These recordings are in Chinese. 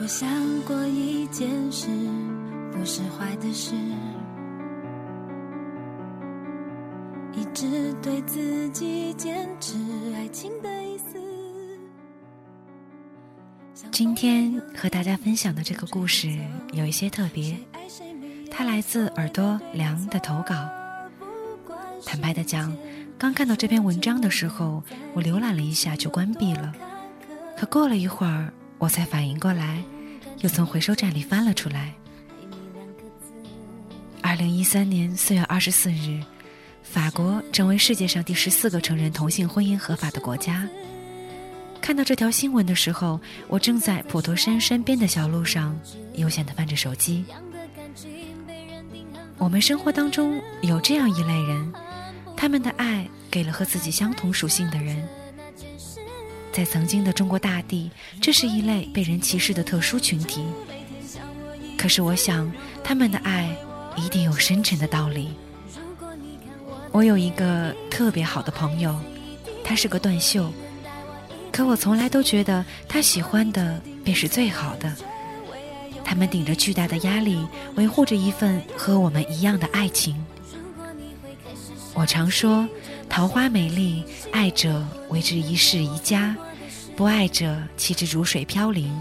我想过一件事，不是坏的事，一直对自己坚持爱情的意思。今天和大家分享的这个故事有一些特别，它来自耳朵凉的投稿。坦白的讲，刚看到这篇文章的时候，我浏览了一下就关闭了，可过了一会儿。我才反应过来，又从回收站里翻了出来。二零一三年四月二十四日，法国成为世界上第十四个承认同性婚姻合法的国家。看到这条新闻的时候，我正在普陀山山边的小路上，悠闲地翻着手机。我们生活当中有这样一类人，他们的爱给了和自己相同属性的人。在曾经的中国大地，这是一类被人歧视的特殊群体。可是，我想他们的爱一定有深沉的道理。我有一个特别好的朋友，他是个断袖，可我从来都觉得他喜欢的便是最好的。他们顶着巨大的压力，维护着一份和我们一样的爱情。我常说，桃花美丽，爱者为之一世一家。不爱者，岂知如水飘零，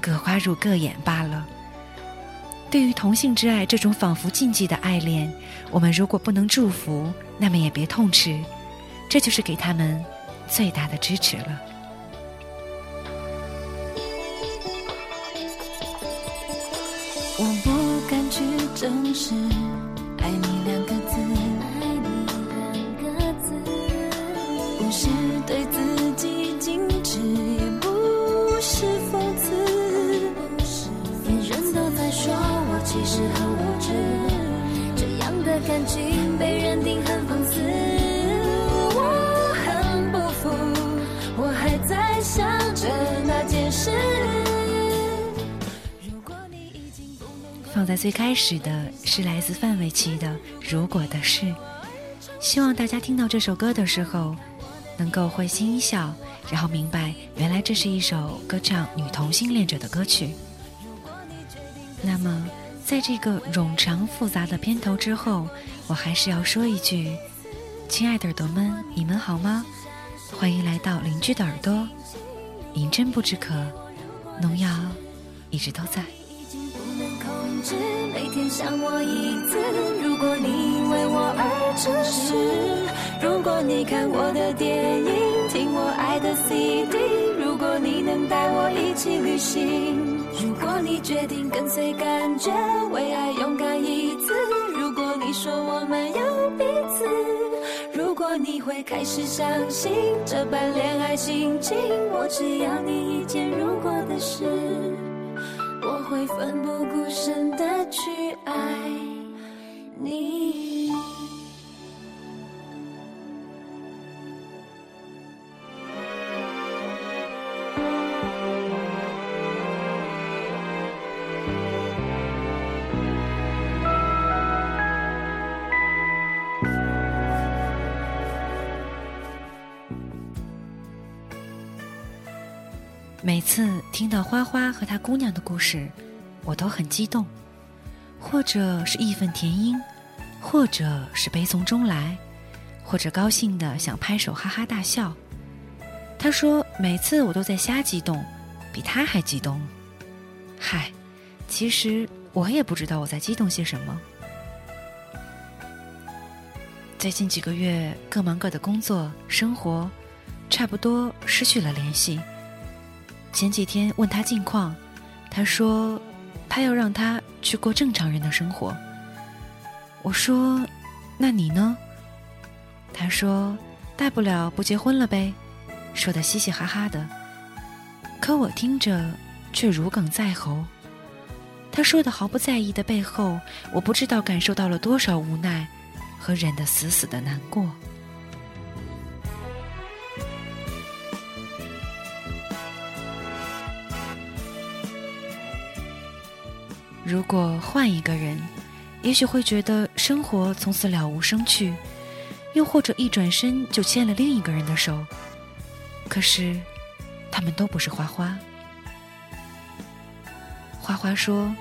各花入各眼罢了。对于同性之爱这种仿佛禁忌的爱恋，我们如果不能祝福，那么也别痛斥，这就是给他们最大的支持了。我不敢去证实，放在最开始的是来自范玮琪的《如果的事》，希望大家听到这首歌的时候，能够会心一笑，然后明白原来这是一首歌唱女同性恋者的歌曲。那么。在这个冗长复杂的片头之后，我还是要说一句：亲爱的耳朵们，你们好吗？欢迎来到邻居的耳朵。银针不知渴，农药一直都在。每天想我一次，如果你为我而诚实，如果你看我的电影，听我爱的 CD，如果你能带我一起旅行。如果你决定跟随感觉，为爱勇敢一次；如果你说我们有彼此，如果你会开始相信这般恋爱心情，我只要你一件如果的事，会奋不顾身的去爱你。每次听到花花和他姑娘的故事，我都很激动，或者是义愤填膺，或者是悲从中来，或者高兴的想拍手哈哈大笑。他说：“每次我都在瞎激动，比他还激动。”嗨，其实我也不知道我在激动些什么。最近几个月各忙各的工作生活，差不多失去了联系。前几天问他近况，他说他要让他去过正常人的生活。我说那你呢？他说大不了不结婚了呗，说的嘻嘻哈哈的。可我听着却如鲠在喉。他说的毫不在意的背后，我不知道感受到了多少无奈和忍得死死的难过。如果换一个人，也许会觉得生活从此了无生趣，又或者一转身就牵了另一个人的手。可是，他们都不是花花。花花说：“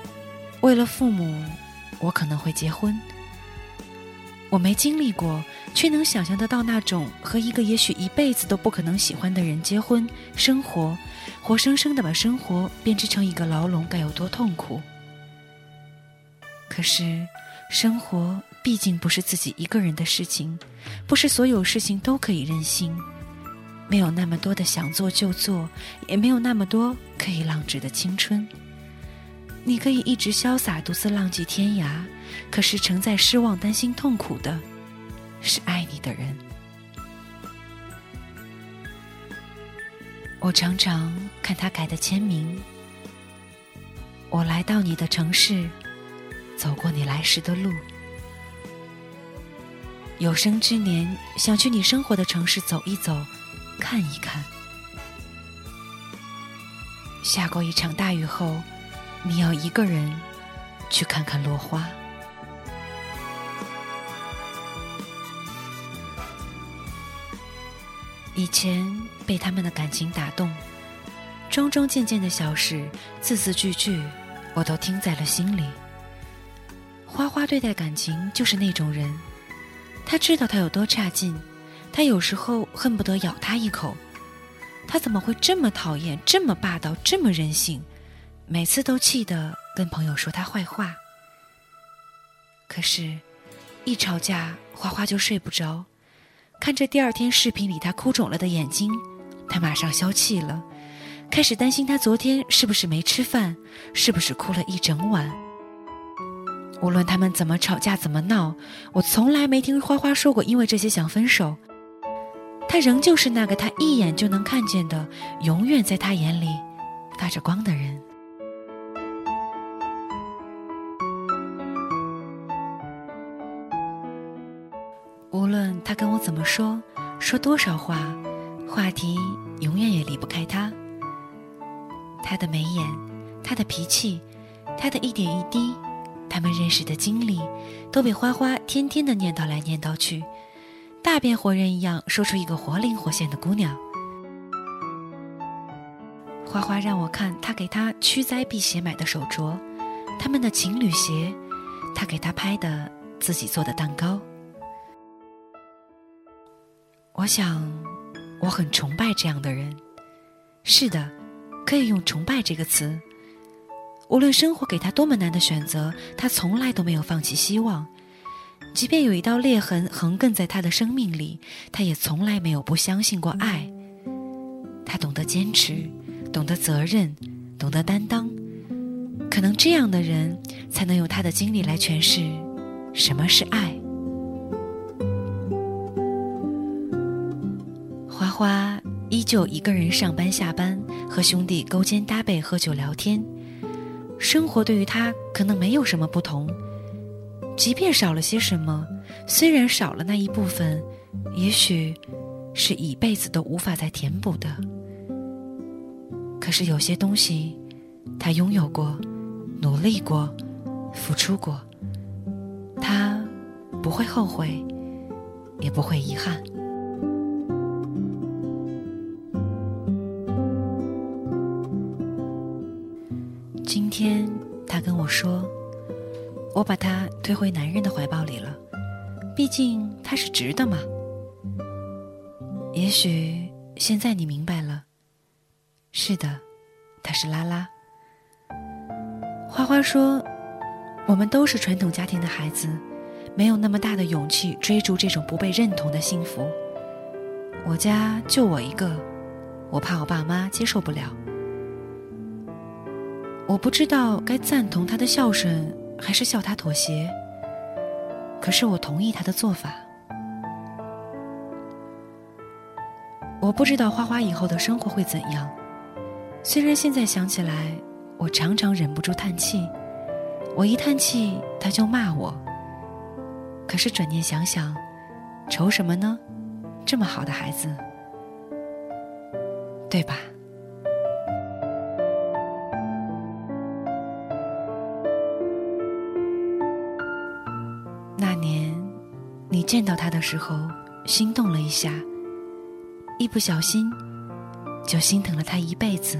为了父母，我可能会结婚。我没经历过，却能想象得到那种和一个也许一辈子都不可能喜欢的人结婚生活，活生生的把生活编织成一个牢笼，该有多痛苦。可是，生活毕竟不是自己一个人的事情，不是所有事情都可以任性。”没有那么多的想做就做，也没有那么多可以浪掷的青春。你可以一直潇洒独自浪迹天涯，可是承载失望、担心、痛苦的，是爱你的人。我常常看他改的签名。我来到你的城市，走过你来时的路。有生之年，想去你生活的城市走一走。看一看，下过一场大雨后，你要一个人去看看落花。以前被他们的感情打动，桩桩件件的小事，字字句句，我都听在了心里。花花对待感情就是那种人，他知道他有多差劲。他有时候恨不得咬他一口，他怎么会这么讨厌、这么霸道、这么任性？每次都气得跟朋友说他坏话。可是，一吵架，花花就睡不着，看着第二天视频里他哭肿了的眼睛，他马上消气了，开始担心他昨天是不是没吃饭，是不是哭了一整晚。无论他们怎么吵架、怎么闹，我从来没听花花说过因为这些想分手。他仍旧是那个他一眼就能看见的，永远在他眼里发着光的人。无论他跟我怎么说，说多少话，话题永远也离不开他。他的眉眼，他的脾气，他的一点一滴，他们认识的经历，都被花花天天的念叨来念叨去。大变活人一样说出一个活灵活现的姑娘。花花让我看她给她驱灾辟邪买的手镯，他们的情侣鞋，他给她拍的自己做的蛋糕。我想，我很崇拜这样的人。是的，可以用崇拜这个词。无论生活给他多么难的选择，他从来都没有放弃希望。即便有一道裂痕横亘在他的生命里，他也从来没有不相信过爱。他懂得坚持，懂得责任，懂得担当。可能这样的人，才能用他的经历来诠释什么是爱。花花依旧一个人上班下班，和兄弟勾肩搭背喝酒聊天。生活对于他可能没有什么不同。即便少了些什么，虽然少了那一部分，也许是一辈子都无法再填补的。可是有些东西，他拥有过，努力过，付出过，他不会后悔，也不会遗憾。我把他推回男人的怀抱里了，毕竟他是直的嘛。也许现在你明白了，是的，他是拉拉。花花说：“我们都是传统家庭的孩子，没有那么大的勇气追逐这种不被认同的幸福。我家就我一个，我怕我爸妈接受不了。我不知道该赞同他的孝顺。”还是笑他妥协。可是我同意他的做法。我不知道花花以后的生活会怎样。虽然现在想起来，我常常忍不住叹气。我一叹气，他就骂我。可是转念想想，愁什么呢？这么好的孩子，对吧？见到他的时候，心动了一下，一不小心就心疼了他一辈子。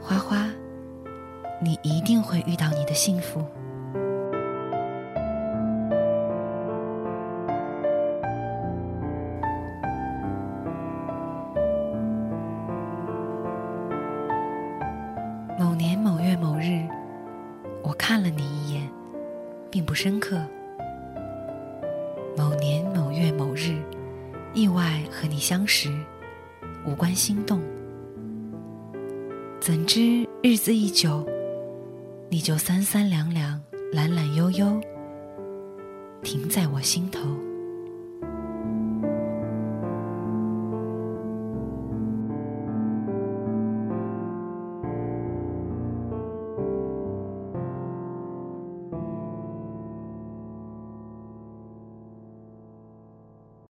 花花，你一定会遇到你的幸福。某年某月某日，我看了你一眼，并不深刻。相识，无关心动。怎知日子一久，你就三三两两、懒懒悠悠，停在我心头。